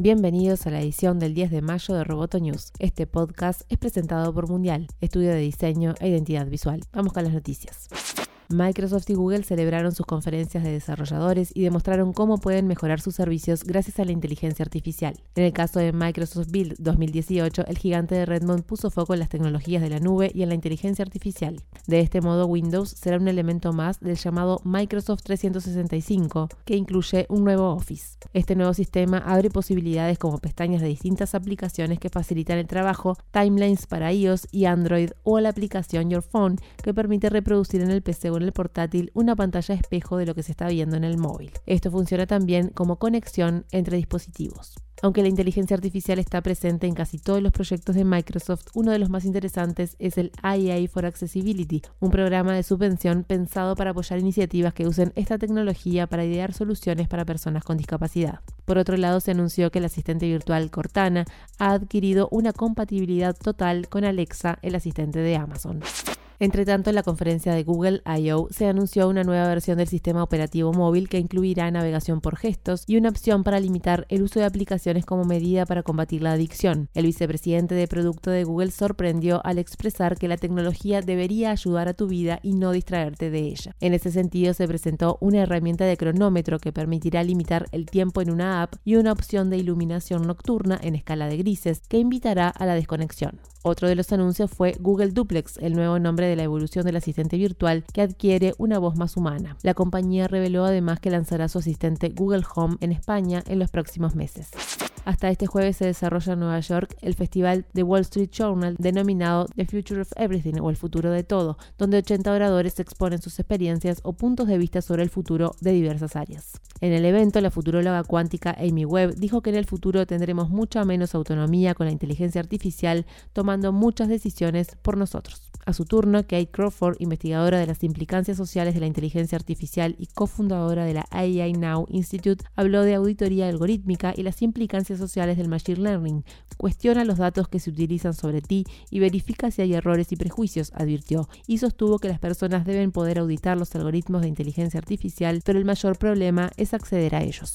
Bienvenidos a la edición del 10 de mayo de Roboto News. Este podcast es presentado por Mundial, estudio de diseño e identidad visual. Vamos con las noticias. Microsoft y Google celebraron sus conferencias de desarrolladores y demostraron cómo pueden mejorar sus servicios gracias a la inteligencia artificial. En el caso de Microsoft Build 2018, el gigante de Redmond puso foco en las tecnologías de la nube y en la inteligencia artificial. De este modo, Windows será un elemento más del llamado Microsoft 365, que incluye un nuevo Office. Este nuevo sistema abre posibilidades como pestañas de distintas aplicaciones que facilitan el trabajo, timelines para iOS y Android o la aplicación Your Phone, que permite reproducir en el PC el portátil una pantalla espejo de lo que se está viendo en el móvil. Esto funciona también como conexión entre dispositivos. Aunque la inteligencia artificial está presente en casi todos los proyectos de Microsoft, uno de los más interesantes es el IA for Accessibility, un programa de subvención pensado para apoyar iniciativas que usen esta tecnología para idear soluciones para personas con discapacidad. Por otro lado, se anunció que el asistente virtual Cortana ha adquirido una compatibilidad total con Alexa, el asistente de Amazon. Entre tanto, en la conferencia de Google I.O. se anunció una nueva versión del sistema operativo móvil que incluirá navegación por gestos y una opción para limitar el uso de aplicaciones como medida para combatir la adicción. El vicepresidente de producto de Google sorprendió al expresar que la tecnología debería ayudar a tu vida y no distraerte de ella. En ese sentido, se presentó una herramienta de cronómetro que permitirá limitar el tiempo en una app y una opción de iluminación nocturna en escala de grises que invitará a la desconexión. Otro de los anuncios fue Google Duplex, el nuevo nombre de la evolución del asistente virtual que adquiere una voz más humana. La compañía reveló además que lanzará su asistente Google Home en España en los próximos meses. Hasta este jueves se desarrolla en Nueva York el festival de Wall Street Journal denominado The Future of Everything o el futuro de todo, donde 80 oradores exponen sus experiencias o puntos de vista sobre el futuro de diversas áreas. En el evento, la futuróloga cuántica Amy Webb dijo que en el futuro tendremos mucha menos autonomía con la inteligencia artificial, tomando muchas decisiones por nosotros. A su turno, Kate Crawford, investigadora de las implicancias sociales de la inteligencia artificial y cofundadora de la AI Now Institute, habló de auditoría algorítmica y las implicancias sociales del Machine Learning. Cuestiona los datos que se utilizan sobre ti y verifica si hay errores y prejuicios, advirtió, y sostuvo que las personas deben poder auditar los algoritmos de inteligencia artificial, pero el mayor problema es acceder a ellos.